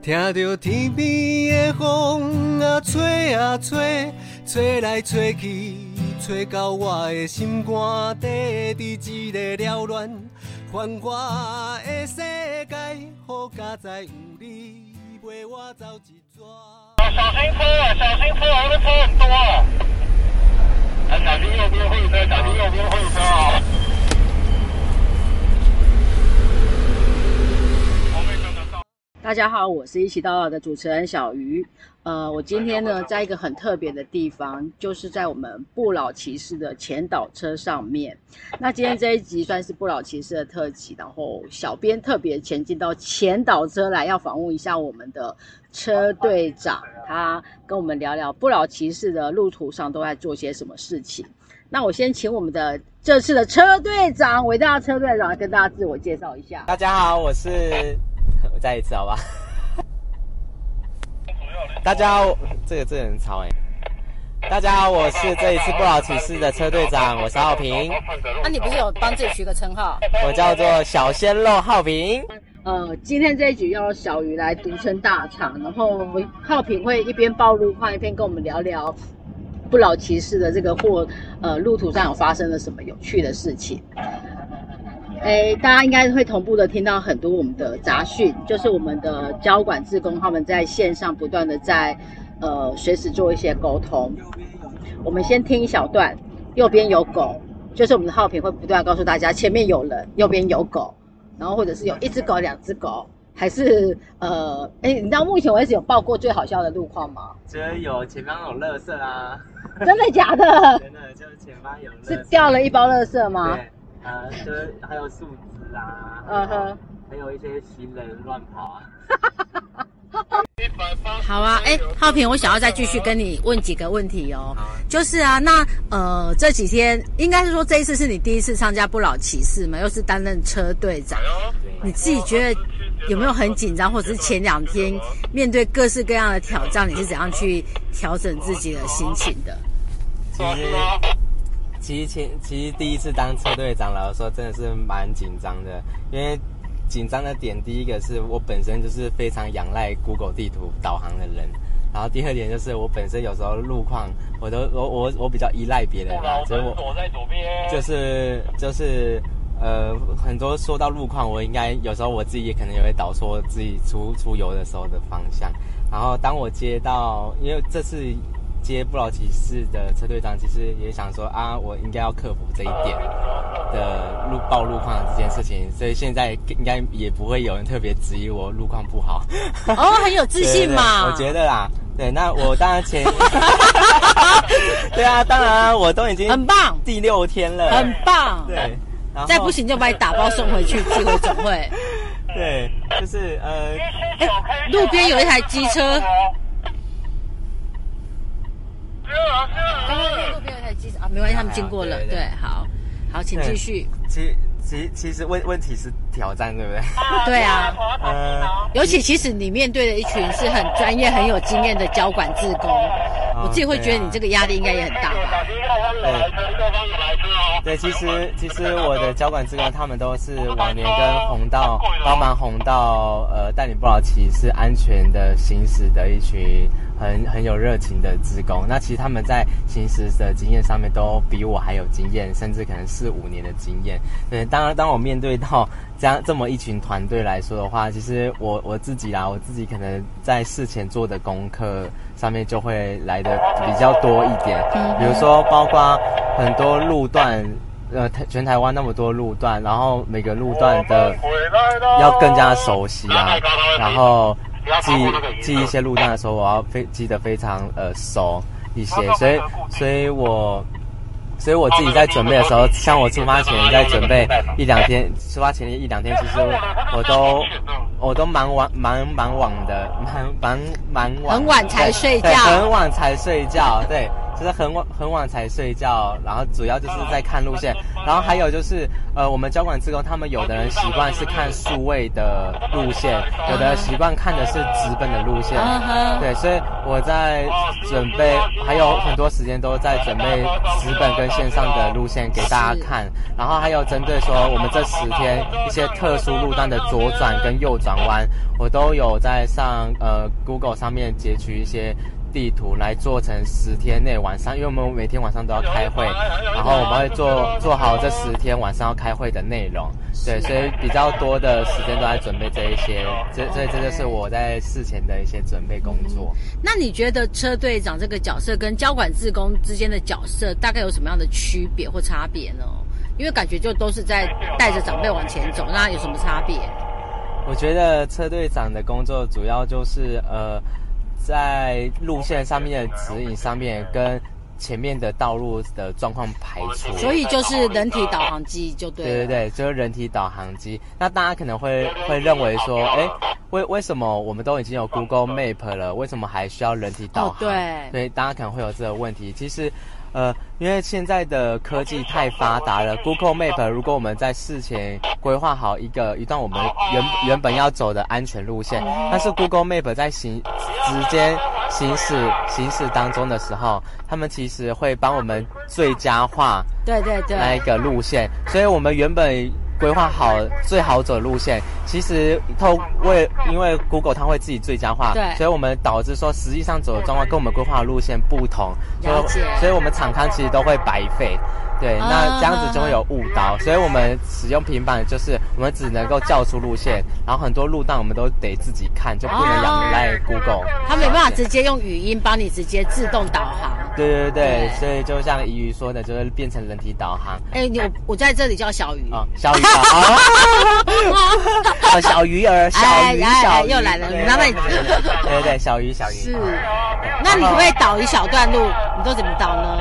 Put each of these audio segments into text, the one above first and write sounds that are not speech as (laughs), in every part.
听着天边的风啊吹啊吹，吹来吹去，吹到我的心肝底，伫一个缭乱繁华的世界，好佳哉有你陪我走一逝。小心车啊！小心车，后面车很多啊！啊，小心右边会车，小心右边会车啊！大家好，我是一起到老的主持人小鱼。呃，我今天呢，在一个很特别的地方，就是在我们不老骑士的前导车上面。那今天这一集算是不老骑士的特辑，然后小编特别前进到前导车来，要访问一下我们的车队长，他跟我们聊聊不老骑士的路途上都在做些什么事情。那我先请我们的这次的车队长，伟大的车队长，来跟大家自我介绍一下。大家好，我是。我再一次好吧。大家好，这个这个很吵哎。大家好，我是这一次不老骑士的车队长，我是浩平。那你不是有帮自己取个称号？我叫做小鲜肉浩平。呃，今天这一局要小鱼来独撑大场，然后浩平会一边报路况，一边跟我们聊聊不老骑士的这个或呃路途上有发生了什么有趣的事情。哎，大家应该会同步的听到很多我们的杂讯，就是我们的交管志工他们在线上不断的在呃随时做一些沟通。我们先听一小段，右边有狗，就是我们的浩平会不断告诉大家前面有人，右边有狗，然后或者是有一只狗、两只狗，还是呃，哎，你知道目前为止有报过最好笑的路况吗？只有前方有垃圾啊！真的假的？(laughs) 真的，就是前方有。是掉了一包垃圾吗？呃，就是还有树枝啊，嗯哼，还有一些行人乱跑啊。(laughs) 好啊，哎，浩平，我想要再继续跟你问几个问题哦。就是啊，那呃这几天应该是说这一次是你第一次参加不老骑士嘛，又是担任车队长，你自己觉得有没有很紧张，或者是前两天面对各式各样的挑战，你是怎样去调整自己的心情的？其实。其实前其实第一次当车队长，老实说真的是蛮紧张的。因为紧张的点，第一个是我本身就是非常仰赖 Google 地图导航的人，然后第二点就是我本身有时候路况，我都我我我比较依赖别人嘛，所以我躲在左边就是就是呃很多说到路况，我应该有时候我自己也可能也会导错自己出出游的时候的方向。然后当我接到，因为这次。接不老骑士的车队长，其实也想说啊，我应该要克服这一点的路报路况这件事情，所以现在应该也不会有人特别质疑我路况不好。哦，很有自信嘛？我觉得啦，对，那我当然前，(laughs) 对啊，当然我都已经很棒，第六天了，很棒。对，再不行就把你打包送回去，寄回总会。(laughs) 对，就是呃，路边有一台机车。刚刚路边有台机啊，没关系，他们经过了，对，好，好，请继续。其其其实问问题是挑战，对不对？(laughs) 对啊，呃，尤其其实你面对的一群是很专业、很有经验的交管志工，我自己会觉得你这个压力应该也很大吧？对，对，其实其实我的交管志工他们都是往年跟红道帮忙红道，呃，带领不老骑士安全的行驶的一群。很很有热情的职工，那其实他们在行驶的经验上面都比我还有经验，甚至可能四五年的经验。对，当然，当我面对到这样这么一群团队来说的话，其实我我自己啦，我自己可能在事前做的功课上面就会来的比较多一点。比如说，包括很多路段，呃，全台湾那么多路段，然后每个路段的要更加熟悉啊，然后。记记一些路段的时候，我要非记得非常呃熟一些，所以所以我所以我自己在准备的时候，像我出发前在准备一两天，出发前一两天，其实 (laughs) 我都我都蛮晚蛮蛮晚的，蛮蛮蛮晚，很晚才睡觉，很晚才睡觉，对，就是很晚很晚才睡觉，然后主要就是在看路线，(laughs) 然后还有就是呃，我们交管职工他们有的人习惯是看数位的路线，有的习惯看的是纸本的路线，对，所以我在准备还有很多时间都在准备纸本跟线上的路线给大家看，然后还有针对说我们这十天一些特殊路段的左转跟右转弯，我都有在上呃 Google 上面截取一些。地图来做成十天内晚上，因为我们每天晚上都要开会，然后我们会做做好这十天晚上要开会的内容，对，所以比较多的时间都在准备这一些，这所以这就是我在事前的一些准备工作。那你觉得车队长这个角色跟交管志工之间的角色大概有什么样的区别或差别呢？因为感觉就都是在带着长辈往前走，那有什么差别？我觉得车队长的工作主要就是呃，在路线上面的指引上面跟前面的道路的状况排除，所以就是人体导航机就对。对对对，就是人体导航机。那大家可能会会认为说，哎，为为什么我们都已经有 Google Map 了，为什么还需要人体导航？哦对所以大家可能会有这个问题。其实，呃，因为现在的科技太发达了，Google Map 如果我们在事前规划好一个一段我们原原本要走的安全路线，但是 Google Map 在行直接行驶行驶当中的时候，他们其实会帮我们最佳化对对对，那一个路线，所以我们原本规划好最好走的路线，其实透为因为 Google 它会自己最佳化，对。所以我们导致说实际上走的状况跟我们规划的路线不同，所了解。以所以我们厂康其实都会白费。对，啊那这样子就会有误导，所以我们使用平板就是我们只能够叫出路线，然后很多路段我们都得自己看，就不能仰赖 Google。他没办法直接用语音帮你直接自动导航。对对对对所以就像怡瑜说的，就是变成人体导航。哎，你我我在这里叫小鱼。啊，小鱼啊，哦 (laughs) 小鱼儿，小鱼，小又来了对那么对对小鱼，小鱼，是，那你可不可以导一小段路？你都怎么导呢？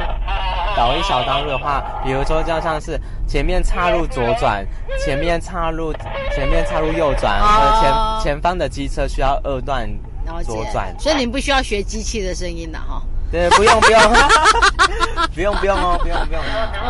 导一小段路的话，比如说就像是前面岔路左转，前面岔路前面岔路右转，哦呃前前方的机车需要二段左转，所以你们不需要学机器的声音的哈。对，不用不用，不用 (laughs) 不用哦，不用不用。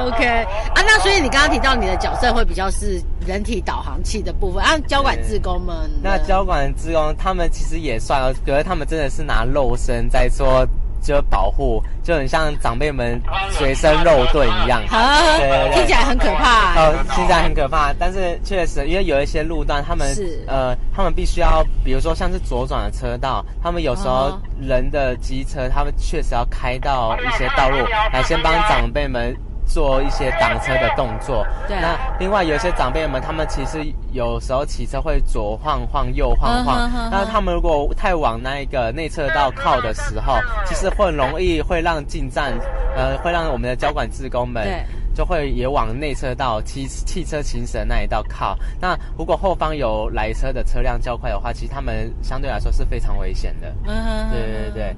OK 啊，那所以你刚刚提到你的角色会比较是人体导航器的部分，啊，交管职工们，那交管职工他们其实也算了，可是他们真的是拿肉身在做。就保护，就很像长辈们随身肉盾一样。啊对对。对听起来很可怕、哦，听起来很可怕，但是确实，因为有一些路段，他们是。呃，他们必须要，比如说像是左转的车道，他们有时候哦。人的机车，他们确实要开到一些道路来先帮长辈们做一些挡车的动作。对那另外有一些长辈们，他们其实有时候骑车会左晃晃、右晃晃那他们如果太往那一个内侧道靠的时候，其实会容易会让进站，呃，会让我们的交管职工们对就会也往内车道汽汽车行驶的那一道靠。那如果后方有来车的车辆较快的话，其实他们相对来说是非常危险的。嗯对对对。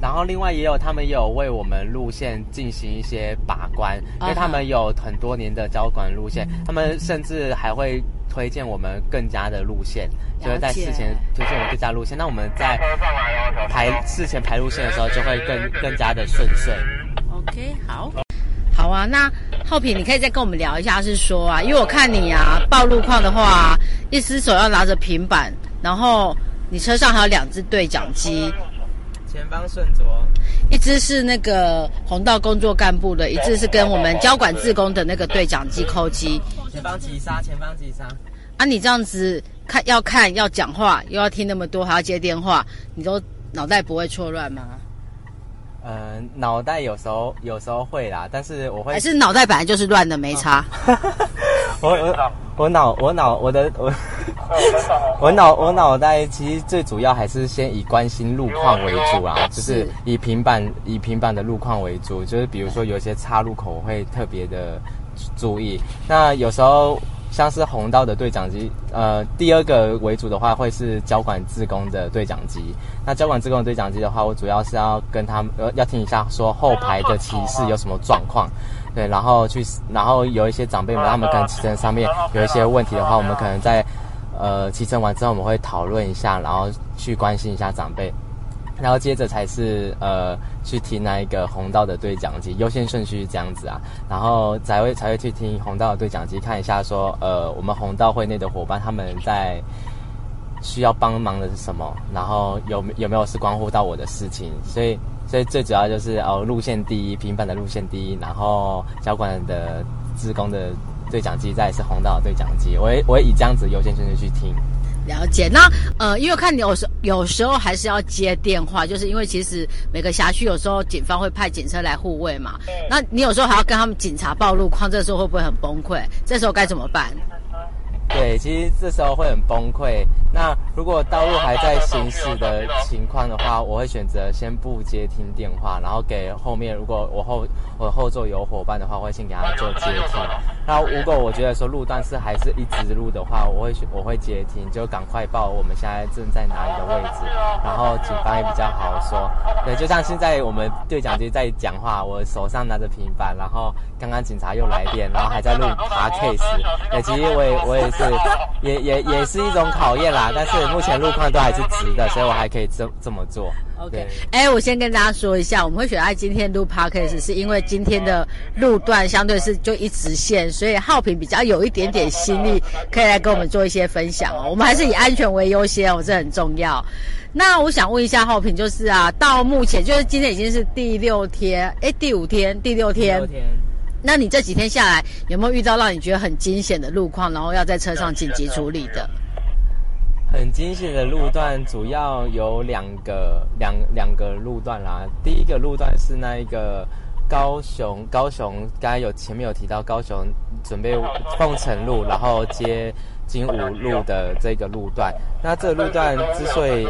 然后另外也有他们也有为我们路线进行一些把关，因为他们有很多年的交管路线，他们甚至还会推荐我们更加的路线，就是在事前推荐我们更加路线。那我们在排事前排路线的时候，就会更更加的顺遂。OK，好，好啊。那浩平，你可以再跟我们聊一下，是说啊，因为我看你啊报路况的话，一只手要拿着平板，然后你车上还有两只对讲机，前方顺左，一只是那个红道工作干部的，一只是跟我们交管自工的那个对讲机扣机。前方急刹，前方急刹。啊，你这样子看要看要讲话，又要听那么多，还要接电话，你都脑袋不会错乱吗？呃，脑袋有时候有时候会啦，但是我会还是脑袋本来就是乱的，没差？(laughs) 我我我脑我脑我的我 (laughs) 我脑我脑袋其实最主要还是先以关心路况为主啊，就是是以平板以平板的路况为主，就是比如说有一些岔路口我会特别的注意。那有时候像是红道的对讲机，呃，第二个为主的话会是交管自工的对讲机。那交管自工的对讲机的话，我主要是要跟他们呃要听一下说后排的骑士有什么状况。对，然后去，然后有一些长辈们，他们可能骑乘上面有一些问题的话，我们可能在呃骑乘完之后，我们会讨论一下，然后去关心一下长辈。然后接着才是呃去听那一个红道的对讲机，优先顺序是这样子啊，然后才会才会去听红道的对讲机，看一下说呃我们红道会内的伙伴他们在需要帮忙的是什么，然后有有没有是关乎到我的事情，所以所以最主要就是哦路线第一，平板的路线第一，然后交管的职工的对讲机，再是红道的对讲机，我会我会以这样子优先顺序去听。了解，那呃，因为看你有时有时候还是要接电话，就是因为其实每个辖区有时候警方会派警车来护卫嘛，那你有时候还要跟他们警察报路况，这时候会不会很崩溃？这时候该怎么办？对，其实这时候会很崩溃。那如果道路还在行驶的情况的话，我会选择先不接听电话，然后给后面如果我后我后座有伙伴的话，我会先给他做接听。然后如果我觉得说路段是还是一直路的话，我会我会接听，就赶快报我们现在正在哪里的位置，然后警方也比较好说。对，就像现在我们对讲机在讲话，我手上拿着平板，然后刚刚警察又来电，然后还在录爬 case。对，其实我也我也是 (laughs) 也也也是一种考验啦。(laughs) 但是目前路况都还是直的，所以我还可以这这么做。OK，哎，我先跟大家说一下，我们会选在今天录 Podcast，是因为今天的路段相对是就一直线，所以浩平比较有一点点心力，可以来跟我们做一些分享哦。我们还是以安全为优先哦，这很重要。那我想问一下浩平，就是啊，到目前就是今天已经是第六天，哎，第五天，第六天。六天。那你这几天下来有没有遇到让你觉得很惊险的路况，然后要在车上紧急处理的？很惊险的路段主要有两个两两个路段啦。第一个路段是那一个高雄高雄，刚才有前面有提到高雄准备凤城路，然后接金武路的这个路段。那这个路段之所以，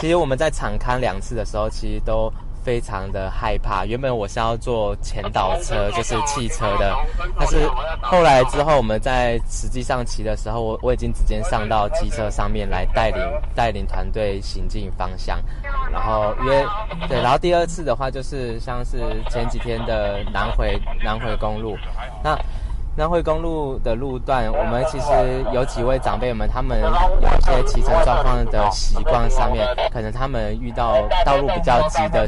其实我们在场勘两次的时候，其实都。非常的害怕。原本我是要坐前导车，就是汽车的，但是后来之后我们在实际上骑的时候，我我已经直接上到机车上面来带领带领团队行进方向。然后因为对，然后第二次的话就是像是前几天的南回南回公路，那。南回公路的路段，我们其实有几位长辈们，他们有一些骑车状况的习惯上面，可能他们遇到道路比较急的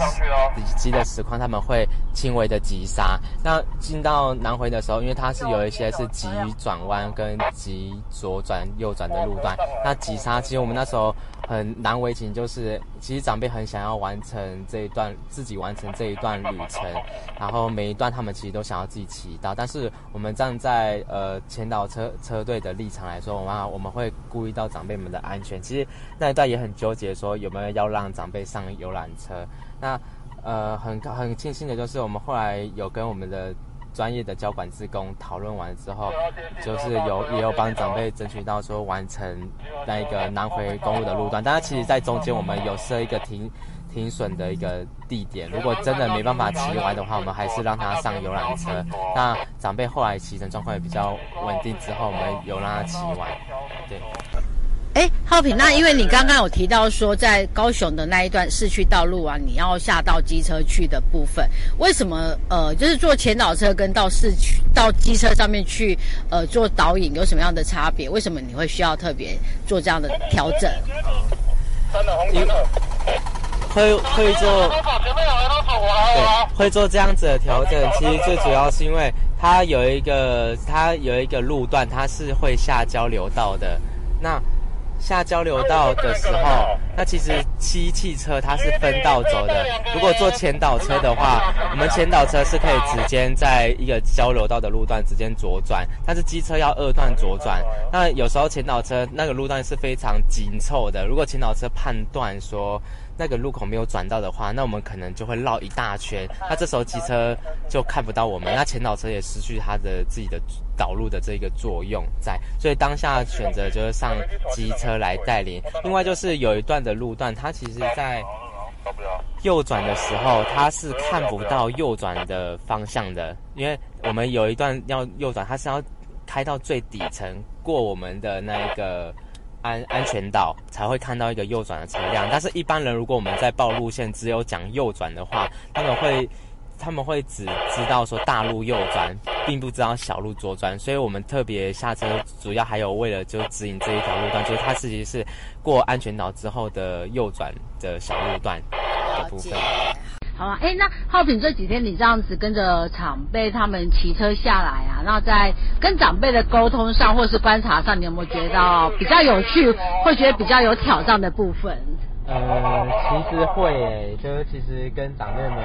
急的实况，他们会轻微的急刹。那进到南回的时候，因为它是有一些是急转弯跟急左转右转的路段，那急刹其实我们那时候。很难为情，就是其实长辈很想要完成这一段，自己完成这一段旅程，然后每一段他们其实都想要自己骑到，但是我们站在呃前导车车队的立场来说，我们我们会顾虑到长辈们的安全。其实那一段也很纠结，说有没有要让长辈上游览车。那呃很很庆幸的就是，我们后来有跟我们的。专业的交管职工讨论完之后，就是有也有帮长辈争取到说完成那一个南回公路的路段，但是其实在中间我们有设一个停停损的一个地点，如果真的没办法骑完的话，我们还是让他上游览车。那长辈后来骑乘状况也比较稳定之后，我们有让他骑完，对。哎，浩平，那因为你刚刚有提到说，在高雄的那一段市区道路啊，你要下到机车去的部分，为什么？呃，就是坐前导车跟到市区到机车上面去，呃，做导引有什么样的差别？为什么你会需要特别做这样的调整？因会会做对，会做这样子的调整。其实最主要是因为它有一个它有一个路段，它是会下交流道的，那。下交流道的时候，那其实七汽车它是分道走的。如果坐前导车的话，我们前导车是可以直接在一个交流道的路段直接左转，但是机车要二段左转。那有时候前导车那个路段是非常紧凑的，如果前导车判断说。那个路口没有转到的话，那我们可能就会绕一大圈，那这时候机车就看不到我们，那前导车也失去它的自己的导路的这个作用在，所以当下选择就是上机车来带领。另外就是有一段的路段，它其实在右转的时候，它是看不到右转的方向的，因为我们有一段要右转，它是要开到最底层过我们的那一个。安安全岛才会看到一个右转的车辆，但是一般人如果我们在报路线只有讲右转的话，他们会他们会只知道说大路右转，并不知道小路左转，所以我们特别下车主要还有为了就指引这一条路段，就是它自己是过安全岛之后的右转的小路段的。部分。好啊，哎，那浩平这几天你这样子跟着长辈他们骑车下来啊，那在跟长辈的沟通上或是观察上，你有没有觉得比较有趣，会觉得比较有挑战的部分？呃，其实会诶，就是其实跟长辈们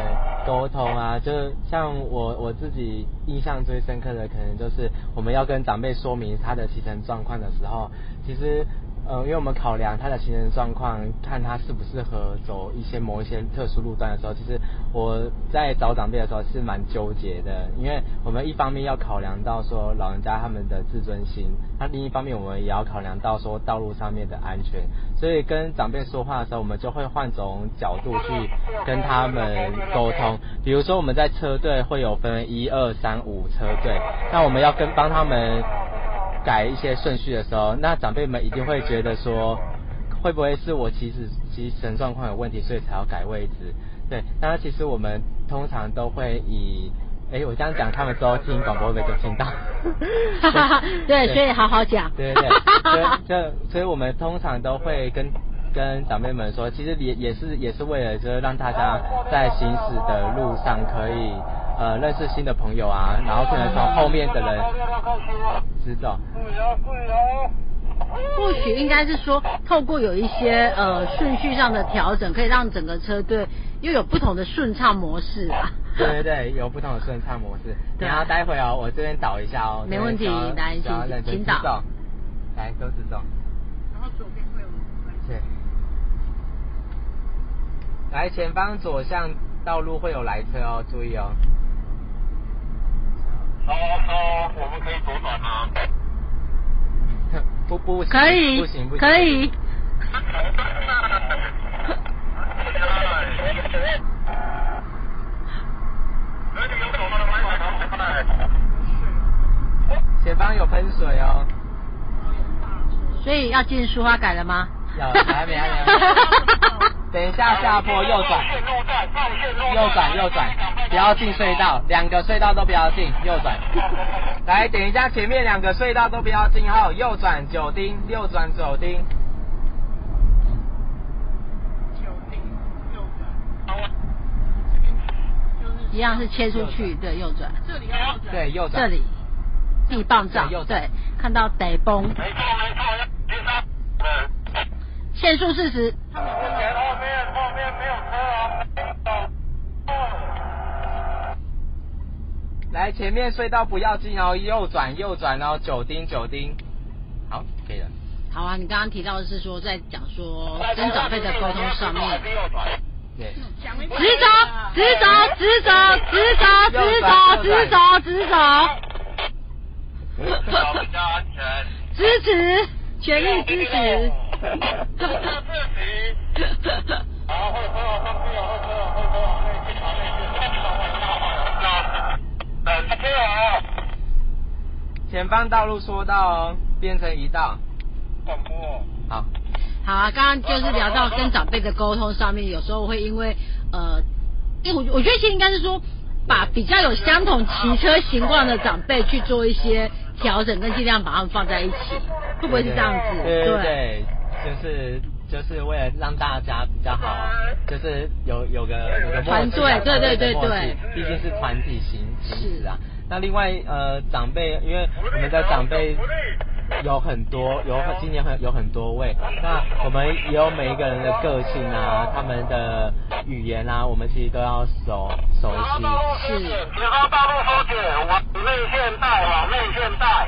沟通啊，就像我我自己印象最深刻的，可能就是我们要跟长辈说明他的骑乘状况的时候，其实。呃，因为我们考量他的行人状况，看他适不适合走一些某一些特殊路段的时候，其实我在找长辈的时候是蛮纠结的。因为我们一方面要考量到说老人家他们的自尊心，那另一方面我们也要考量到说道路上面的安全。所以跟长辈说话的时候，我们就会换种角度去跟他们沟通。比如说我们在车队会有分一二三五车队，那我们要跟帮他们。改一些顺序的时候，那长辈们一定会觉得说，会不会是我其实其实状况有问题，所以才要改位置？对，那其实我们通常都会以，哎，我这样讲，他们都听广播的就听到。(laughs) 对，所以好好讲。对对对，就所以我们通常都会跟跟长辈们说，其实也也是也是为了就是让大家在行驶的路上可以。呃，认识新的朋友啊，然后可能从后面的人知道。或许应该是说，透过有一些呃顺序上的调整，可以让整个车队又有不同的顺畅模式啊。对对对，有不同的顺畅模式。(laughs) 然后待会哦，我这边导一下哦。没问题，来，请请导。来，都自动。然后左边会有。谢。来，前方左向道路会有来车哦，注意哦。哦哦，我们可以左转吗？(laughs) 不不可以，不行不行，可以。前方有喷水哦。所以要进书花改了吗？要，还没还没。(laughs) 等一下下坡右转，右转右转，不要进隧道，两个隧道都不要进，右转。来，等一下前面两个隧道都不要进后，右转九丁，右转九丁。九丁右转。一样是切出去，对，右转。这里要右转。对，右转。这里。地棒照。对，看到得崩。没错没错，限速四十。后面后面没有车啊！来，前面隧道不要进哦，右转右转哦，九丁九丁。好，可以了。好啊，你刚刚提到的是说在讲说跟长辈的沟通上面。对。直走直走直走直走直走直走直走。支持，全力支持。这个自己，好，会车哦，上去哦，会车哦，会车哦，内进旁内进，前方会大坏了，等车哦。前方道路说到哦，变成一道。广播。好。好啊，刚刚就是聊到跟长辈的沟通上面，有时候会因为呃，因为我我觉得其实应该是说，把比较有相同骑车习惯的长辈去做一些调整，跟尽量把他们放在一起，会不会是这样子？对对。就是就是为了让大家比较好，就是有有个有个团队，对对对对，毕竟是团体行行驶啊。那另外呃长辈，因为我们的长辈有很多，有今年很有很多位，那我们也有每一个人的个性啊，他们的语言啊，我们其实都要熟熟悉。是。前方道路收紧，往内线带，往内线带。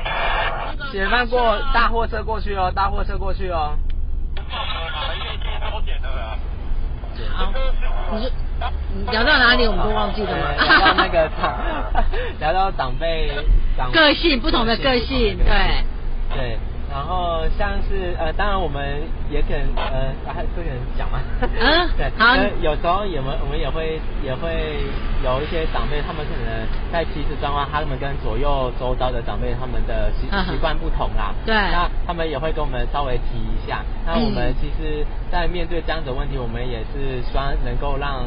前方过大货车过去哦，大货车过去哦。好，你是聊到哪里我们都忘记了吗？聊到那个长，聊到长辈长 (laughs) 个性不同的个性，对对。然后像是呃，当然我们也可能呃，还不能讲嘛？嗯，(laughs) 对，好。有时候也们我们也会也会有一些长辈，他们可能在其实状况，他们跟左右周遭的长辈他们的习习惯不同啦。对。那他们也会跟我们稍微提一下。那我们其实，在面对这样的问题，我们也是希望能够让。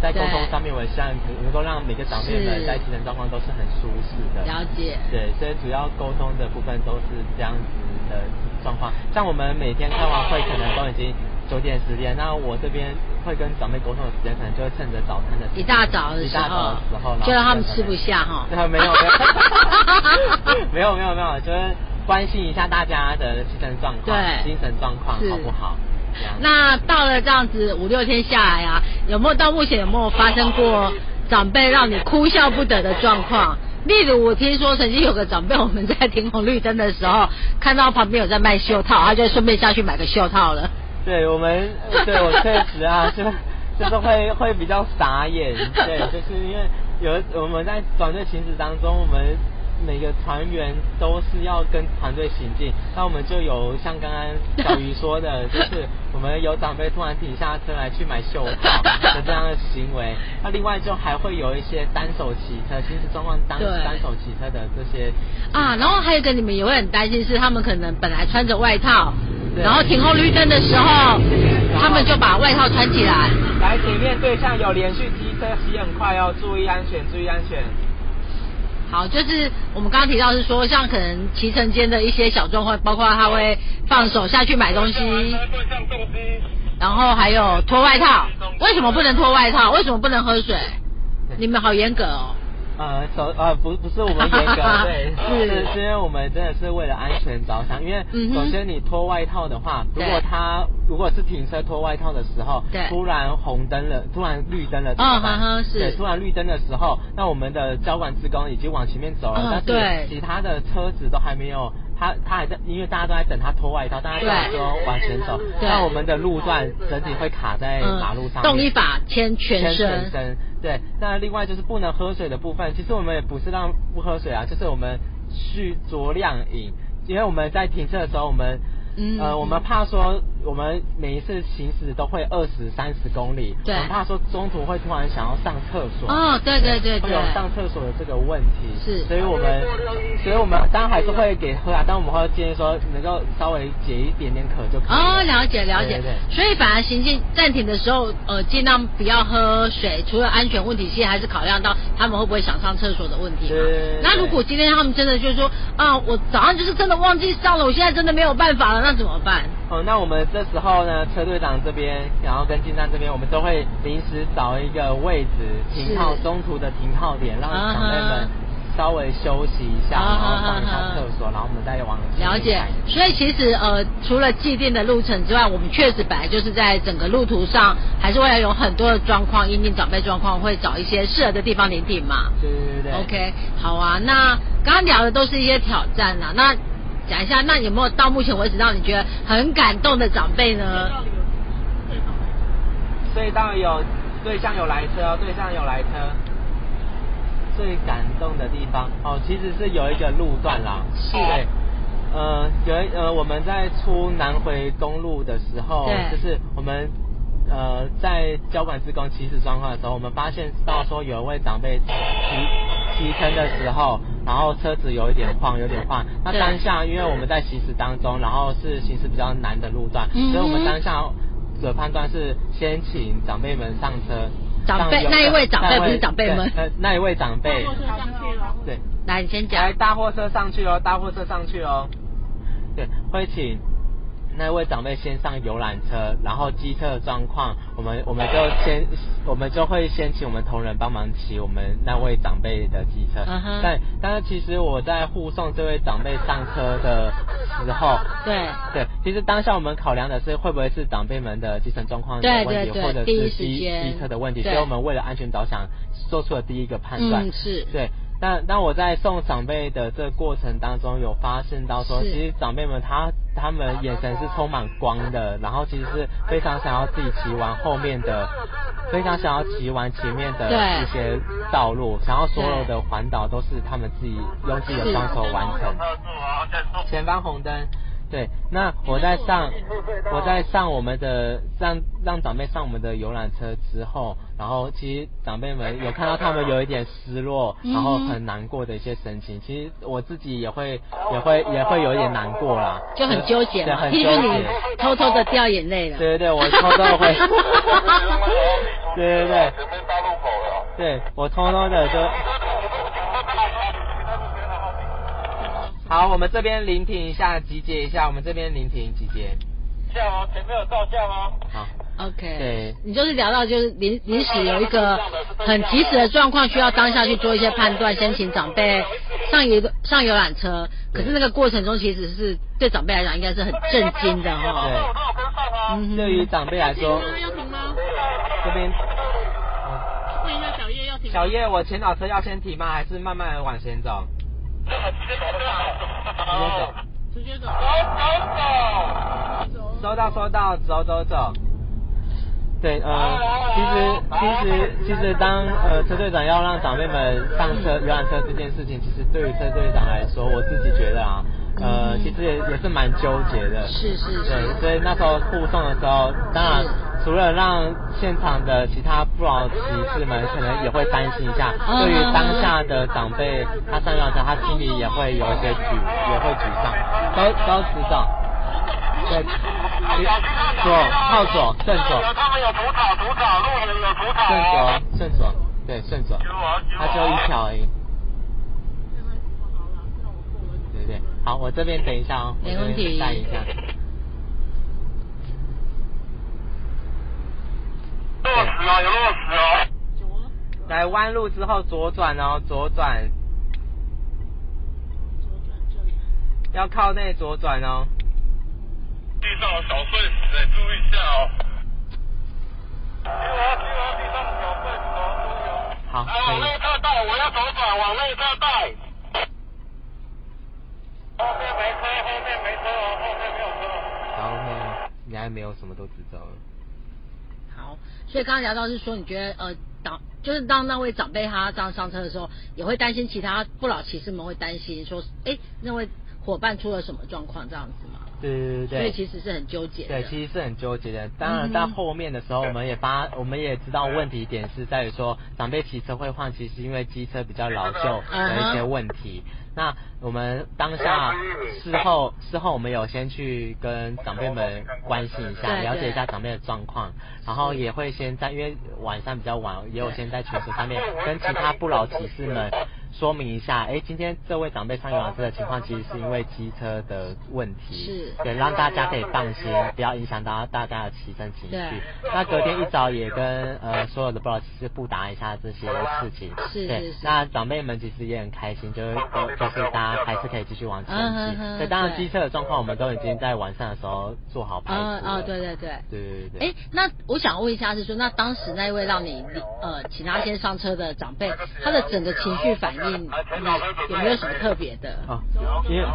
在沟通上面，我希望能够让每个长辈们在精神状况都是很舒适的。了解。对，所以主要沟通的部分都是这样子的状况。像我们每天开完会，可能都已经九点十点，那我这边会跟长辈沟通的时间，可能就会趁着早餐的一大早的一时候大早的时候，(laughs) 就让他们吃不下哈。对，没有没有没有没有 (laughs) 没有，就是关心一下大家的精神状况，精神状况好不好？那到了这样子五六天下来啊，有没有到目前有没有发生过长辈让你哭笑不得的状况？例如，我听说曾经有个长辈，我们在停红绿灯的时候，看到旁边有在卖袖套，他就顺便下去买个袖套了。对我们，对我确实啊，(laughs) 就就是会会比较傻眼，对，(laughs) 就是因为有我们在团队行驶当中，我们每个团员都是要跟团队行进，那我们就有像刚刚小鱼说的，就是我们有长辈突然停下车来去买袖套的这样的行为，(laughs) 那另外就还会有一些单手骑车，其实状况单对。单手骑车的这些啊，然后还有一个你们也会很担心是，他们可能本来穿着外套，然后停红绿灯的时候，他们就把外套穿起来。来，前面对象有连续机车，骑很快哦，注意安全，注意安全。好，就是我们刚刚提到是说，像可能骑乘间的一些小状况，包括他会放手下去买东西，然后还有脱外套。为什么不能脱外套？为什么不能喝水？你们好严格哦。呃，首呃不不是我们严格，(laughs) 对，是。是是因为我们真的是为了安全着想，因为首先你脱外套的话，如果他如果是停车脱外套的时候，对突然红灯了，突然绿灯了，怎嗯么办哼哼是对，突然绿灯的时候，那我们的交管职工已经往前面走了，嗯但是其他的车子都还没有。他他还在，因为大家都在等他脱外套，大家都在说往前走，那我们的路段整体会卡在马路上面。动一法牵全牵身。全身。对，那另外就是不能喝水的部分，其实我们也不是让不喝水啊，就是我们去酌量饮，因为我们在停车的时候，我们。嗯呃，我们怕说我们每一次行驶都会二十三十公里，对很怕说中途会突然想要上厕所，哦，对对对对会有。上厕所的这个问题，是所以我们，所以我们当然还是会给喝啊，但我们会建议说能够稍微解一点点渴就可以哦，了解了解对对对。所以反而行进暂停的时候，呃，尽量不要喝水，除了安全问题，其实还是考量到他们会不会想上厕所的问题嘛对。那如果今天他们真的就是说啊，我早上就是真的忘记上了，我现在真的没有办法了，那怎么办？哦，那我们这时候呢，车队长这边，然后跟进站这边，我们都会临时找一个位置停靠中途的停靠点，让长辈们稍微休息一下，啊然后上一下厕所，然后我们再往前了解，所以其实呃，除了既定的路程之外，我们确实本来就是在整个路途上，还是会有很多的状况，因应长辈状况，会找一些适合的地方停停嘛。对对对对 OK，好啊。那刚刚聊的都是一些挑战啊，那讲一下，那有没有到目前为止让你觉得很感动的长辈呢？隧道有对象有来车哦，对象有来车。最感动的地方哦，其实是有一个路段啦，是对，呃，有一呃我们在出南回公路的时候，就是我们呃在交管职工起始状况的时候，我们发现到说有一位长辈骑骑车的时候，然后车子有一点晃，有点晃。那当下因为我们在行驶当中，然后是行驶比较难的路段，嗯所以我们当下的判断是先请长辈们上车。长辈那一位长辈不是长辈们那一位长辈，对，来，你先讲来。大货车上去哦，大货车上去哦。对，会请那位长辈先上游览车，然后机车的状况，我们我们就先我们就会先请我们同仁帮忙骑我们那位长辈的机车。嗯哼但但是其实我在护送这位长辈上车的时候，对对，其实当下我们考量的是会不会是长辈们的精神状况的对问题，对对或者是机机车的问题，所以我们为了安全着想，做出了第一个判断。嗯是对。但当我在送长辈的这个过程当中，有发现到说，其实长辈们他他们眼神是充满光的，然后其实是非常想要自己骑完后面的，非常想要骑完前面的一些道路，想要所有的环岛都是他们自己用自己的双手完成。前方红灯，对，那我在上，我在上我们的让让长辈上我们的游览车之后，然后其实长辈们有看到他们有一点失落，嗯然后很难过的一些神情，其实我自己也会也会也会有一点难过啦，就很纠结对，嘛，很纠结。偷偷的掉眼泪了。对对对，我偷偷会，对 (laughs) 对对。对我偷偷的就。好，我们这边聆听一下，集结一下，我们这边聆听集结。相哦，前面有照相哦。好，OK，对你就是聊到就是临临时有一个很及时的状况，需要当下去做一些判断，先请长辈上游上游览车。可是那个过程中其实是对长辈来讲应该是很震惊的哈、对我都有跟上啊。嗯哼对于长辈来说，要停吗？这边问一下小叶要停。小叶，我前导车要先停吗？还是慢慢地往前走？直接走。直接走。直接走。走走走。收到收到，走走走。对，呃，其实其实其实当呃车队长要让长辈们上车游览车这件事情，其实对于车队长来说，我自己觉得啊，呃，其实也也是蛮纠结的。是是对，是，所以那时候护送的时候，当然除了让现场的其他不老骑士们可能也会担心一下，嗯对于当下的长辈，他上游览车，他心里也会有一些沮，也会沮丧。都都知道，对，左靠左，正左，他们有土草，土草，路人有土草顺哦。左，顺左，对，顺左，他就一条而已。对对，好，我这边等一下哦，我这没问题边带一下。落实哦，有落实哦。来弯路之后左转哦，左转，要靠内左转哦。地上有小碎石，注意一下哦。去哦去哦，地上小。好，来往可以。内侧带，我要左转，往内侧带。后面没车，后面没车哦，后面没有车哦。然后呢，你还没有什么都知道了。好，所以刚刚聊到是说，你觉得呃当就是当那位长辈他这样上车的时候，也会担心其他不老骑士们会担心说，哎，那位伙伴出了什么状况这样子吗？对对对所以。其实是很纠结的。对，其实是很纠结的。当然，到后面的时候，我们也发，我们也知道问题点是在于说，长辈骑车会换，其实因为机车比较老旧的一些问题。那我们当下事后事后，我们有先去跟长辈们关心一下，了解一下长辈的状况，然后也会先在因为晚上比较晚，也有先在群组上面跟其他不老骑士们说明一下，哎，今天这位长辈上游览车的情况，其实是因为机车的问题，是对，让大家可以放心，不要影响到大家的骑乘情对绪。那隔天一早也跟呃所有的不老骑士布达一下这些事情，对是是是那长辈们其实也很开心，就是都就是大家还是可以继续往前骑。对，当然机车的状况我们都已经在晚上的时候做好排除嗯了。哦，对对对。对对对对。哎，那我想问一下，是说，那当时那一位让你呃请他先上车的长辈，他的整个情绪反有没有什么特别的？哦，因为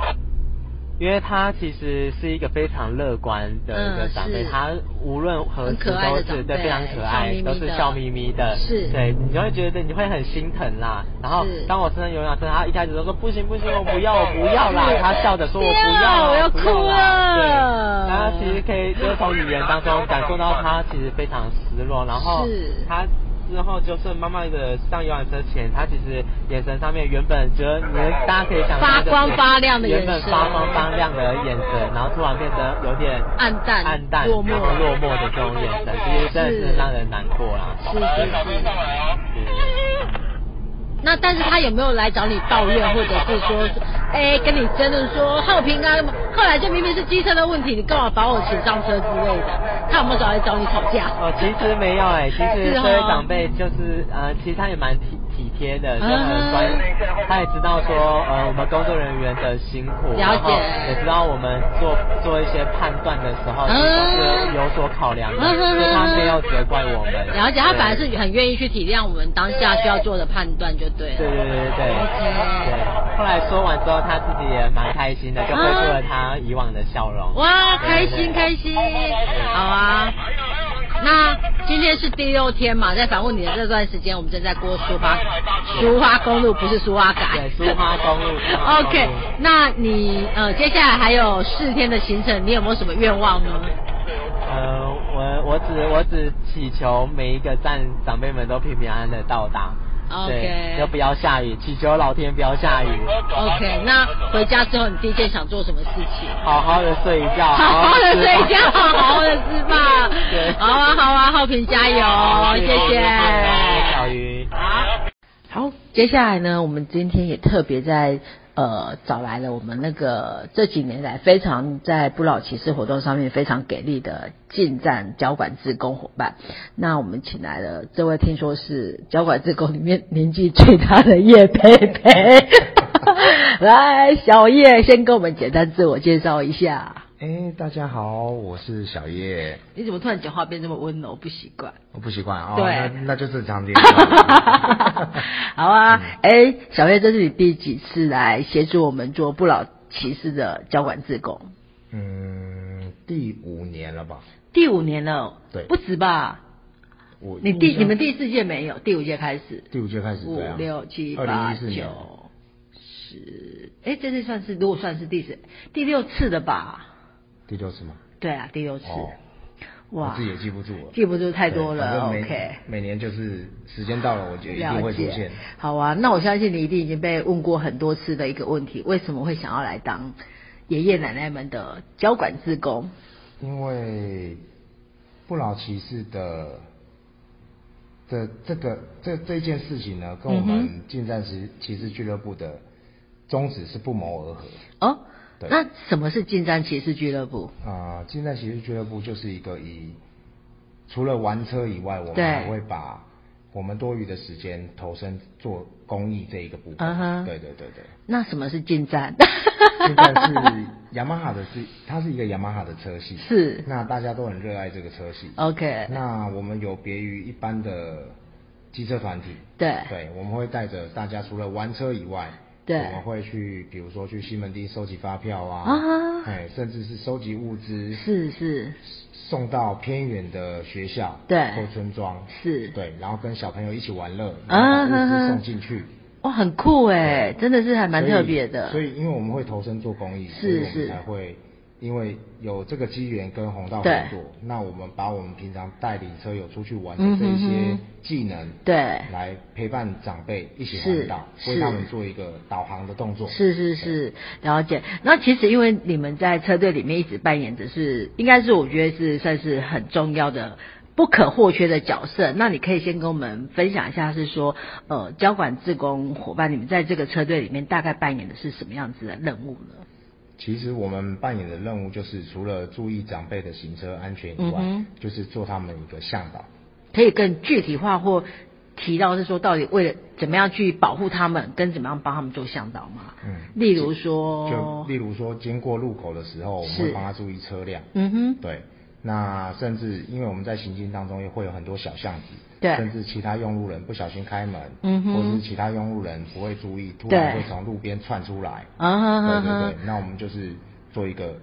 因为他其实是一个非常乐观的一个嗯长辈，是。他无论何时都是对非常可爱，都是笑眯眯的，是。对，你会觉得你会很心疼啦。然后当我身上有氧车，他一开始都说不行不行，我不要我不要啦，他笑着说我不要，我要哭了对，了。然后其实可以就是从语言当中感受到他其实非常失落，然后是。他。之后就是慢慢的上游览车前，他其实眼神上面原本觉得你们大家可以想发光发亮的眼原本神。发光发亮的眼神，然后突然变成有点暗淡。暗淡、落寞。然后落寞的这种眼神，其实真的是让人难过啦。是是是。那但是他有没有来找你抱怨，或者是说，哎，跟你争论说浩平啊，后来就明明是机车的问题，你干嘛把我请上车之类的？他有没有找来找你吵架？哦，其实没有哎、其实这位长辈就是呃，其实他也蛮体体贴的，就关，他也知道说呃我们工作人员的辛苦，了解然后也知道我们做做一些判断的时候，是有所考量的，所以他没有责怪我们。了解，他对反而是很愿意去体谅我们当下需要做的判断，就对了。对对对对对对。后来说完之后，他自己也蛮开心的，就恢复了他以往的笑容。哇，开心开心，好啊。那今天是第六天嘛，在访问你的这段时间，我们正在过苏花苏花公路，不是苏花港。对苏花公路 OK，那你呃接下来还有四天的行程，你有没有什么愿望呢？呃，我我只我只祈求每一个站长辈们都平平安安的到达。OK 对，就不要下雨，祈求老天不要下雨，OK，那回家之后你第一件想做什么事情？好好的 (laughs) 睡一觉，好好的吃睡觉，好好的吃饭。对，好啊，好啊，浩平加油，谢谢。小鱼。好，好，接下来呢，我们今天也特别在呃找来了我们那个这几年来非常在不老骑士活动上面非常给力的进站交管志工伙伴。那我们请来了这位，听说是交管志工里面年纪最大的叶培培。(laughs) 来，小叶先跟我们简单自我介绍一下。哎，大家好，我是小叶。你怎么突然讲话变这么温柔？不习惯。我不习惯哦，对那那就正常点。(laughs) 好啊，哎、小叶，这是你第几次来协助我们做不老骑士的交管自工？嗯，第五年了吧？第五年了，对不止吧？我你第你们第四届没有，第五届开始，第五届开始五六七八九十，哎，这次算是如果算是第十第六次的吧？第六次吗？对啊，第六次，哦，我哇自己，也记不住了，记不住太多了，OK。每年就是时间到了，我就一定会出现。，好啊，那我相信你一定已经被问过很多次的一个问题，为什么会想要来当爷爷奶奶们的交管志工？因为不老骑士的的这个这这件事情呢，跟我嗯们近战时骑士俱乐部的宗旨是不谋而合。哦，对。那什么是近战骑士俱乐部？啊，近战骑士俱乐部就是一个以除了玩车以外，我们对。还会把我们多余的时间投身做公益这一个部分。嗯哼。对对对对，那什么是近战？近代是 (laughs) 雅马哈的是它是一个雅马哈的车系，是。那大家都很热爱这个车系。OK，那我们有别于一般的机车团体，对。对，我们会带着大家除了玩车以外，对。我们会去，比如说去西门町收集发票啊，啊哎，甚至是收集物资，是是。送到偏远的学校，对。或村庄，是，对，然后跟小朋友一起玩乐，啊然后把物哈哈资送进去，哇，很酷哎，真的是还蛮特别的。所以，因为我们会投身做公益，是所以我是。们才会因为有这个机缘跟红道合作，那我们把我们平常带领车友出去玩嗯的这一些技能，对来陪伴长辈一起是环岛，为他们做一个导航的动作。是是是，了解。那其实因为你们在车队里面一直扮演的是，应该是我觉得是算是很重要的。不可或缺的角色，那你可以先跟我们分享一下，是说，呃，交管志工伙伴，你们在这个车队里面大概扮演的是什么样子的任务呢？其实我们扮演的任务就是除了注意长辈的行车安全以外，嗯就是做他们一个向导。可以更具体化或提到是说，到底为了怎么样去保护他们，跟怎么样帮他们做向导嘛？嗯例如说就，例如说，经过路口的时候，我们会帮他注意车辆。嗯哼，对，那甚至因为我们在行进当中也会有很多小巷子，对。甚至其他用路人不小心开门，嗯哼。或者是其他用路人不会注意，突然会从路边窜出来，啊对对对，那我们就是做一个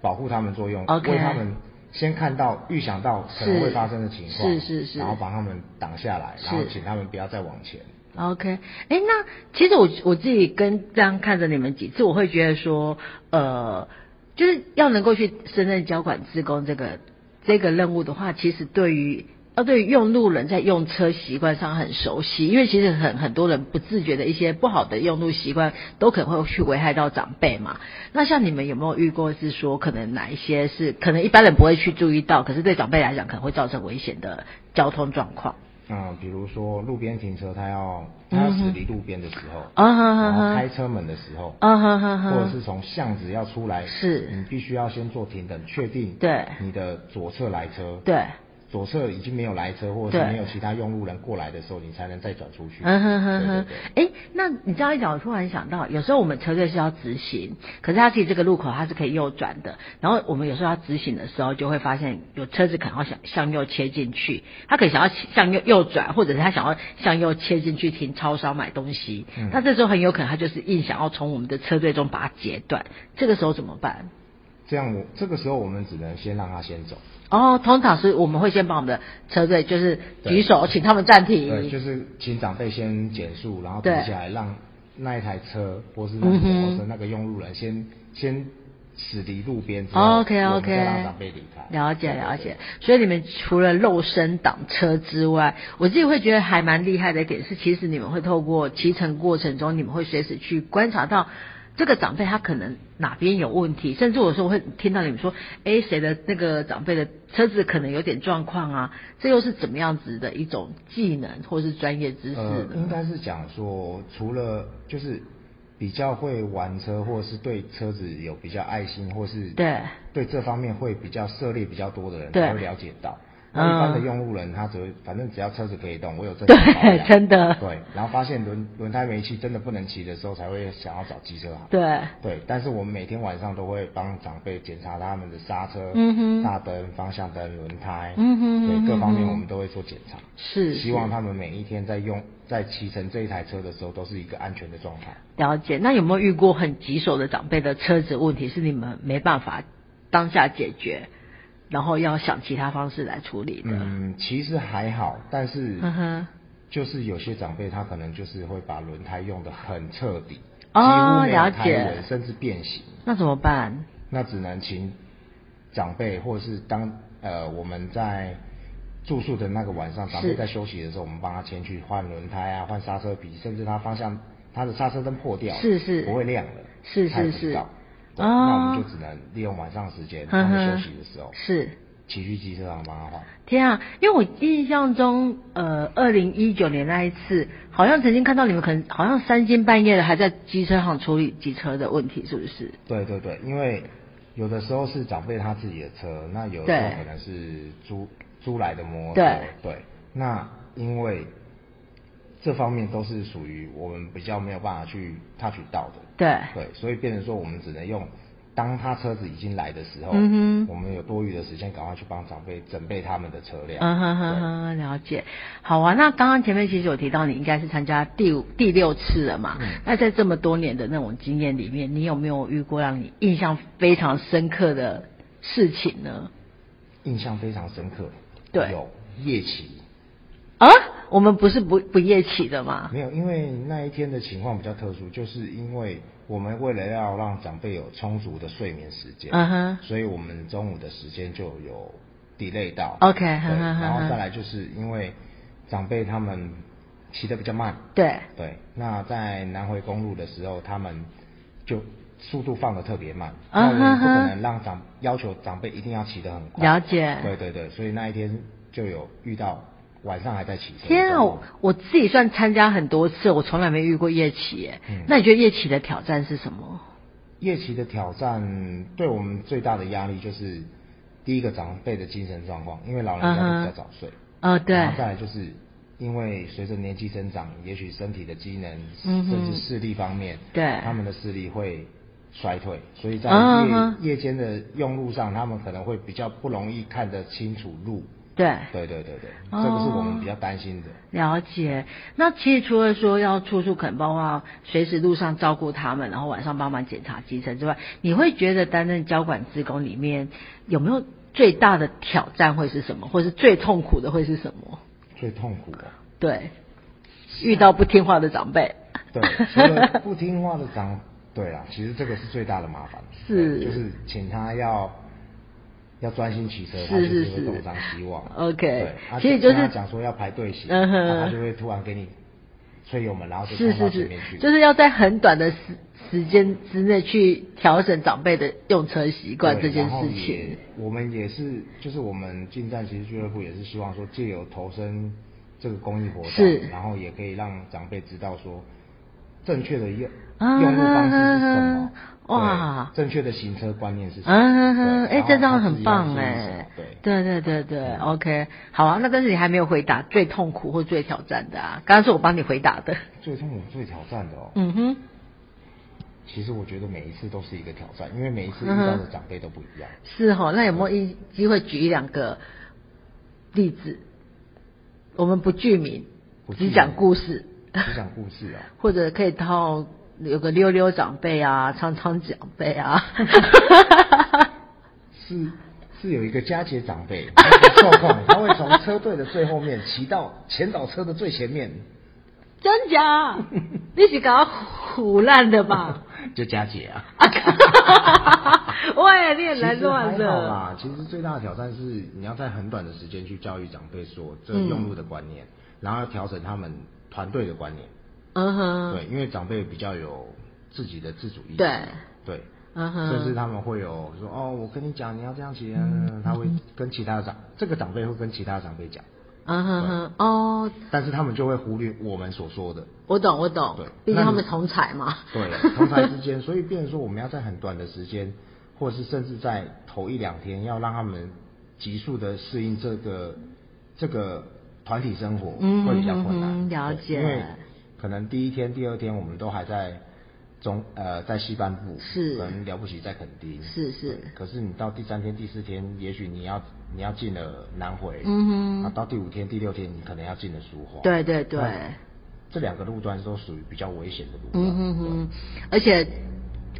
保护他们作用为他们先看到、预想到可能会发生的情况，是是是。然后把他们挡下来，然后请他们不要再往前。OK，哎，那其实我我自己跟这样看着你们几次，我会觉得说，呃，就是要能够去胜任交管职工这个这个任务的话，其实对于要对于用路人在用车习惯上很熟悉，因为其实很很多人不自觉的一些不好的用路习惯，都可能会去危害到长辈嘛。那像你们有没有遇过是说，可能哪一些是可能一般人不会去注意到，可是对长辈来讲可能会造成危险的交通状况？嗯，比如说路边停车，他要他要驶离路边的时候，啊哈哈然后哈开车门的时候，啊哈哈哈，或者是从巷子要出来，是。你必须要先做停等，确定对。你的左侧来车，对，左侧已经没有来车，或者是没有其他用路人过来的时候，你才能再转出去。嗯哼哼哼哎，那你这样一讲，我突然想到，有时候我们车队是要直行，可是它其实这个路口它是可以右转的，然后我们有时候要直行的时候，就会发现有车子可能要想向右切进去，他可能想要向右右转，或者是他想要向右切进去停超商买东西，嗯那这时候很有可能他就是硬想要从我们的车队中把它截断，这个时候怎么办？这样我这个时候我们只能先让他先走，哦，通常是我们会先把我们的车队就是对举手，请他们暂停对，停，就是请长辈先减速，然后停下来，让那一台车或是那摩托车那个用路人先先驶离路边之后，OK，再让长辈离开。了解了解。所以你们除了肉身挡车之外，我自己会觉得还蛮厉害的一点是，其实你们会透过骑乘过程中，你们会随时去观察到。这个长辈他可能哪边有问题，甚至有时候会听到你们说，哎，谁的那个长辈的车子可能有点状况啊，这又是怎么样子的一种技能或是专业知识呃，应？该是讲说，除了就是比较会玩车，或者是对车子有比较爱心，或是对对这方面会比较涉猎比较多的人，对才会了解到。那一般的嗯。用路人，他只会反正只要车子可以动，我有正常保对，真的，对，然后发现轮轮胎没气，真的不能骑的时候，才会想要找机车行。对，对，但是我们每天晚上都会帮长辈检查他们的刹车、嗯哼。大灯、方向灯、轮胎，嗯哼对嗯哼各方面我们都会做检查，是。希望他们每一天在用在骑乘这一台车的时候都是一个安全的状态。了解。那有没有遇过很棘手的长辈的车子问题，是你们没办法当下解决，然后要想其他方式来处理的？嗯，其实还好，但是就是有些长辈他可能就是会把轮胎用的很彻底，哦几乎了解甚至变形。那怎么办？那只能请长辈，或者是当呃我们在住宿的那个晚上，长辈在休息的时候，我们帮他前去换轮胎啊，换刹车皮，甚至他方向他的刹车灯破掉了，是是不会亮了，是是是对哦那我们就只能利用晚上时间，他呵们休息的时候，是。骑去机车上帮他换。天啊！因为我印象中，呃，二零一九年那一次，好像曾经看到你们可能好像三更半夜的还在机车行处理机车的问题，是不是？对对对，因为有的时候是长辈他自己的车，那有的时候可能是租租来的摩托对，那因为这方面都是属于我们比较没有办法去 touch 到的，对对，所以变成说我们只能用。当他车子已经来的时候，嗯哼我们有多余的时间，赶快去帮长辈准备他们的车辆。嗯哼哼哼，了解。好啊，那刚刚前面其实有提到你应该是参加第五第六次了嘛？嗯那在这么多年的那种经验里面，你有没有遇过让你印象非常深刻的事情呢？印象非常深刻。对有夜骑，啊，我们不是不不夜起的吗？没有，因为那一天的情况比较特殊，就是因为我们为了要让长辈有充足的睡眠时间，嗯哼。所以我们中午的时间就有 delay 到。OK，对，然后再来就是因为长辈他们骑的比较慢，对，对，那在南回公路的时候，他们就速度放的特别慢，嗯那我们不可能让长要求长辈一定要骑得很快。了解。对对对，所以那一天就有遇到晚上还在骑车。天啊，我我自己算参加很多次，我从来没遇过夜骑耶。嗯那你觉得夜骑的挑战是什么？夜骑的挑战对我们最大的压力就是第一个长辈的精神状况，因为老人家都比较早睡，呃，对，然后再来就是因为随着年纪增长，也许身体的机能、嗯甚至视力方面，对他们的视力会衰退，所以在夜、夜间的用路上，他们可能会比较不容易看得清楚路。对，对对对对，哦这个是我们比较担心的。了解。那其实除了说要处处可能包括随时路上照顾他们，然后晚上帮忙检查机车之外，你会觉得担任交管职工里面有没有最大的挑战会是什么，或是最痛苦的会是什么？最痛苦的，对，遇到不听话的长辈。对，除了不听话的长，对啊，其实这个是最大的麻烦。是就是请他要要专心骑车，他就是东张西望。OK，对，啊其实就是讲说要排队行，嗯哼那他就会突然给你吹油门，然后就是冲是是到前面去。就是要在很短的时时间之内去调整长辈的用车习惯这件事情。我们也是，就是我们进站其实俱乐部也是希望说，借由投身这个公益活动，是然后也可以让长辈知道说，正确的用啊用路方式是什么，哇。正确的行车观念是什么，嗯哼哼，哎，这张很棒哎，对。对对对对，OK，好啊，那但是你还没有回答最痛苦或最挑战的啊，刚刚是我帮你回答的，最痛苦、最挑战的哦。嗯哼，其实我觉得每一次都是一个挑战，因为每一次遇到的长辈都不一样。是哈，那有没有一机会举一两个例子？我们不具名，不具名。只讲故事，只讲故事啊，(laughs) 或者可以套有个溜溜长辈啊，苍苍长辈啊。(laughs) 是是有一个佳节长辈，他很受控，他会从车队的最后面骑到前导车的最前面，真假？(laughs) 你是搞胡烂的吧？(laughs) 就佳姐啊。喂，你也其来实还好乱的。啦，其实最大的挑战是你要在很短的时间去教育长辈说这嗯用路的观念，然后要调整他们团队的观念。嗯哼，对，因为长辈比较有自己的自主意识。对。对。嗯哼，甚至他们会有说哦，我跟你讲，你要这样写，嗯。他会跟其他的长这个长辈会跟其他长辈讲，嗯哼哼，哦，但是他们就会忽略我们所说的。我懂我懂。对，毕竟他们同才嘛。对，同才之间，所以变成说我们要在很短的时间，或者是甚至在头一两天，要让他们急速的适应这个这个团体生活，嗯会比较困难。了解。因为可能第一天、第二天我们都还在中呃在西半部，是。可能了不起在垦丁，是是。可是你到第三天、第四天，也许你要你要进了南回，嗯哼。啊到第五天、第六天，你可能要进了苏花，对对对，这两个路段都属于比较危险的路段，嗯哼哼，而且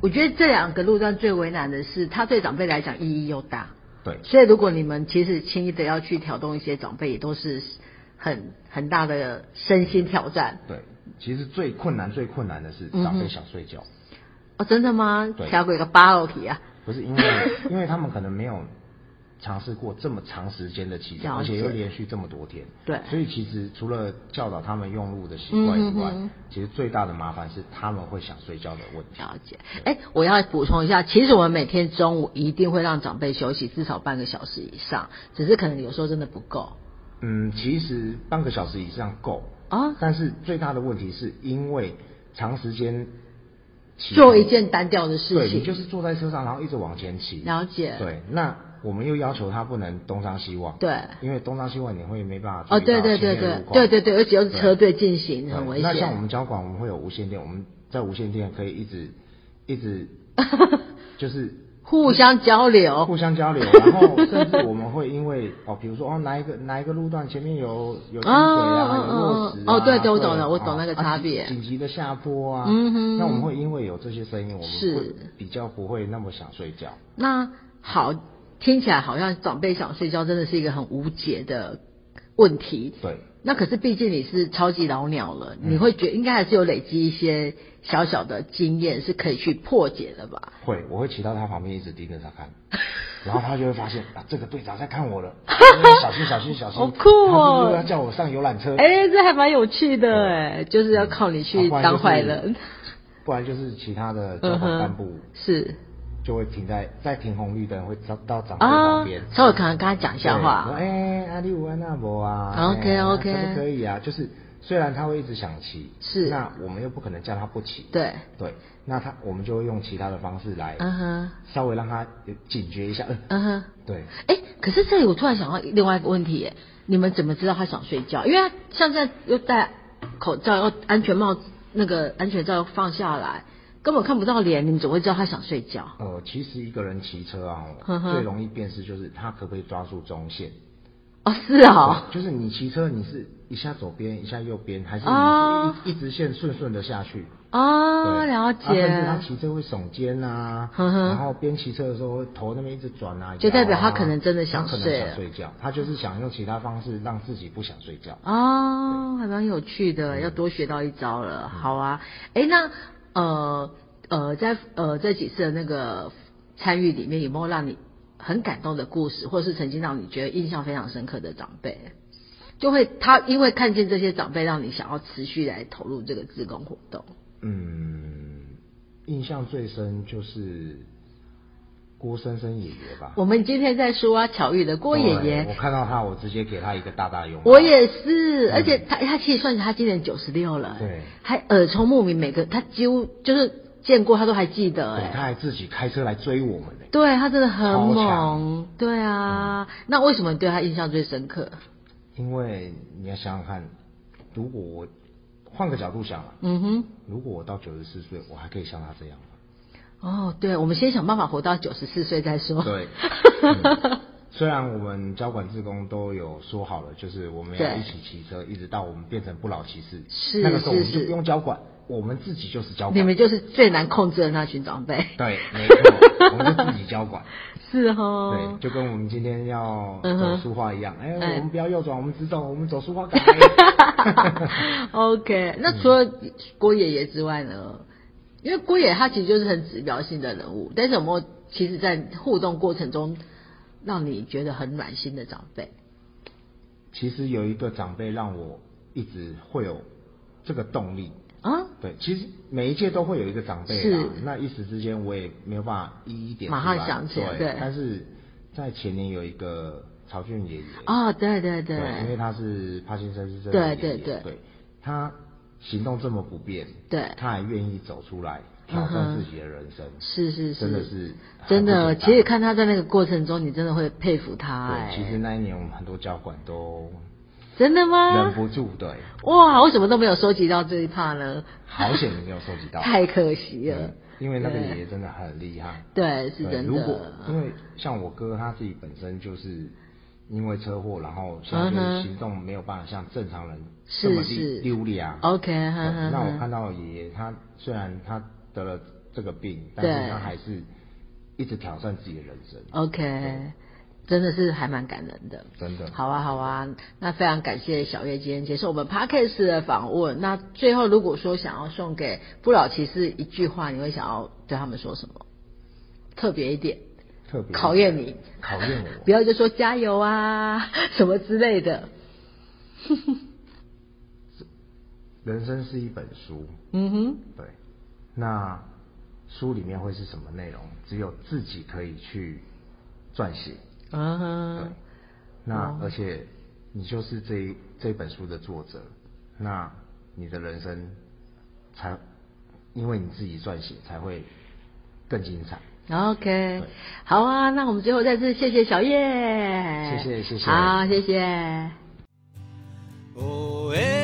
我觉得这两个路段最为难的是，它对长辈来讲意义又大。对。所以如果你们其实轻易的要去挑动一些长辈，也都是很很大的身心挑战。对，其实最困难、最困难的是长辈想睡觉，哦，真的吗？对调过一个八楼体啊。不是因为 (laughs) 因为他们可能没有尝试过这么长时间的骑车，了解而且又连续这么多天，对所以其实除了教导他们用路的习惯以外，其实最大的麻烦是他们会想睡觉的问题。了解。哎，我要补充一下，其实我们每天中午一定会让长辈休息至少半个小时以上，只是可能有时候真的不够嗯，其实半个小时以上够啊。但是最大的问题是因为长时间做一件单调的事对，情，你就是坐在车上，然后一直往前骑。了解。对，那我们又要求他不能东张西望。对因为东张西望你会没办法哦，对对对对对对对，而且又是车队进行，很危险那像我。们交管，我们会有无线电，我们在无线电可以一直一直 (laughs) 就是互相交流，互相交流，(laughs) 然后甚至我们会因为哦，比如说哦哪一个哪一个路段前面有有积水啊，哦有落石啊，哦对对我懂了我懂哦那个啊差别。紧紧急的下坡啊，嗯哼。那我们会因为有这些声音，我们是。比较不会那么想睡觉。那好，听起来好像长辈想睡觉真的是一个很无解的问题。对，那可是毕竟你是超级老鸟了，嗯。你会觉得应该还是有累积一些小小的经验是可以去破解的吧？会，我会骑到他旁边一直盯着他看，(laughs) 然后他就会发现啊，这个队长在看我了，(laughs) 小心小心小心，好酷哦。他要叫我上游览车，哎、这还蛮有趣的哎，就是要靠你啊去当不就是坏人。(laughs) 不然就是其他的交嗯哼管干部是。就会停在在停红绿灯，会到到长辈啊旁边，，稍微可能跟他讲笑话。哎，阿里乌安纳博啊？OK，哎 OK 可不可以啊？就是虽然他会一直想骑，是那我们又不可能叫他不骑，对，对，那他我们就会用其他的方式来嗯哼，稍微让他警觉一下，呃嗯哼。(laughs) 对。哎，可是这里我突然想到另外一个问题，哎，你们怎么知道他想睡觉？因为他像现在又戴口罩，又安全帽，那个安全罩又放下来，根本看不到脸，你们怎么会知道他想睡觉？呃，其实一个人骑车啊呵，呵最容易辨识就是他可不可以抓住中线。哦，是啊、对就是你骑车，你是一下左边，一下右边，还是一一直线顺顺的下去？哦，对。了啊甚至他解，骑车会耸肩啊，呵呵然后边骑车的时候头那边一直转啊，就代表他可能真的想他可能睡想睡觉，他就是想用其他方式让自己不想睡觉。哦，还蛮有趣的，嗯。要多学到一招了。好啊，哎，那呃呃，在呃这几次的那个参与里面，有没有让你很感动的故事，或是曾经让你觉得印象非常深刻的长辈？就会他因为看见这些长辈，让你想要持续来投入这个自工活动。嗯，印象最深就是郭生生爷爷吧。我们今天在说啊，巧遇的郭爷对爷我，看到他，我直接给他一个大大拥抱。我也是，嗯而且他他其实算是他今年九十六了，对还耳聪目明，每个他几乎就是见过他都还记得，对，哎，他还自己开车来追我们呢。对他真的很猛强，对啊。那为什么你对他印象最深刻？因为你要想想看，如果我换个角度想了，嗯哼，如果我到九十四岁，我还可以像他这样吗？哦，对，我们先想办法活到九十四岁再说。对，嗯 (laughs) 虽然我们交管志工都有说好了，就是我们要一起骑车，一直到我们变成不老骑士，是那个时候我们是就是不用交管，我们自己就是交管。你们就是最难控制的那群长辈。对，没错，我们就自己交管。(laughs) (laughs) 是哦对，，就跟我们今天要嗯走书画一样，哎、哎我们不要右转，我们直走，我们走书画 (laughs) OK，那除了郭爷爷之外呢？因为郭爷爷他其实就是很指标性的人物，但是有没有其实在互动过程中让你觉得很暖心的长辈？其实有一个长辈让我一直会有这个动力。啊，对，其实每一届都会有一个长辈是。啦，那一时之间我也没有办法一一点马上想起来对对，但是在前年有一个曹俊爷爷。哦，对对对，因为他是帕金森氏症对的爷爷对对。对，他行动这么不便，对。他还愿意走出来挑战自己的人生，是是是，真的是真的。其实看他在那个过程中，你真的会佩服他。哎。对，其实那一年我们很多交管都真的吗？忍不住，对，哇，我什么都没有收集到这一趴呢？好险你没有收集到，(laughs) 太可惜了对。因为那个对爷爷真的很厉害，对，是真的如果。因为像我哥他自己本身就是因为车祸，然后现在就嗯哼是行动没有办法像正常人是这么是溜溜达。OK，那我看到爷爷他虽然他得了这个病，但是他还是一直挑战自己的人生。OK，真的是还蛮感人的。真的好啊，好啊，那非常感谢小月今天接受我们 Podcast 的访问。那最后，如果说想要送给不老骑士一句话，你会想要对他们说什么？特别一点，特别考验你，考验我 (laughs) 不要就说加油啊 (laughs) 什么之类的。(laughs) 人生是一本书，嗯哼，对，那书里面会是什么内容？只有自己可以去撰写。嗯对。哼，，那哦。而且你就是这一这本书的作者，那你的人生才因为你自己撰写才会更精彩。OK，好啊，那我们最后再次谢谢小叶，谢谢谢谢。好，谢谢。哦诶，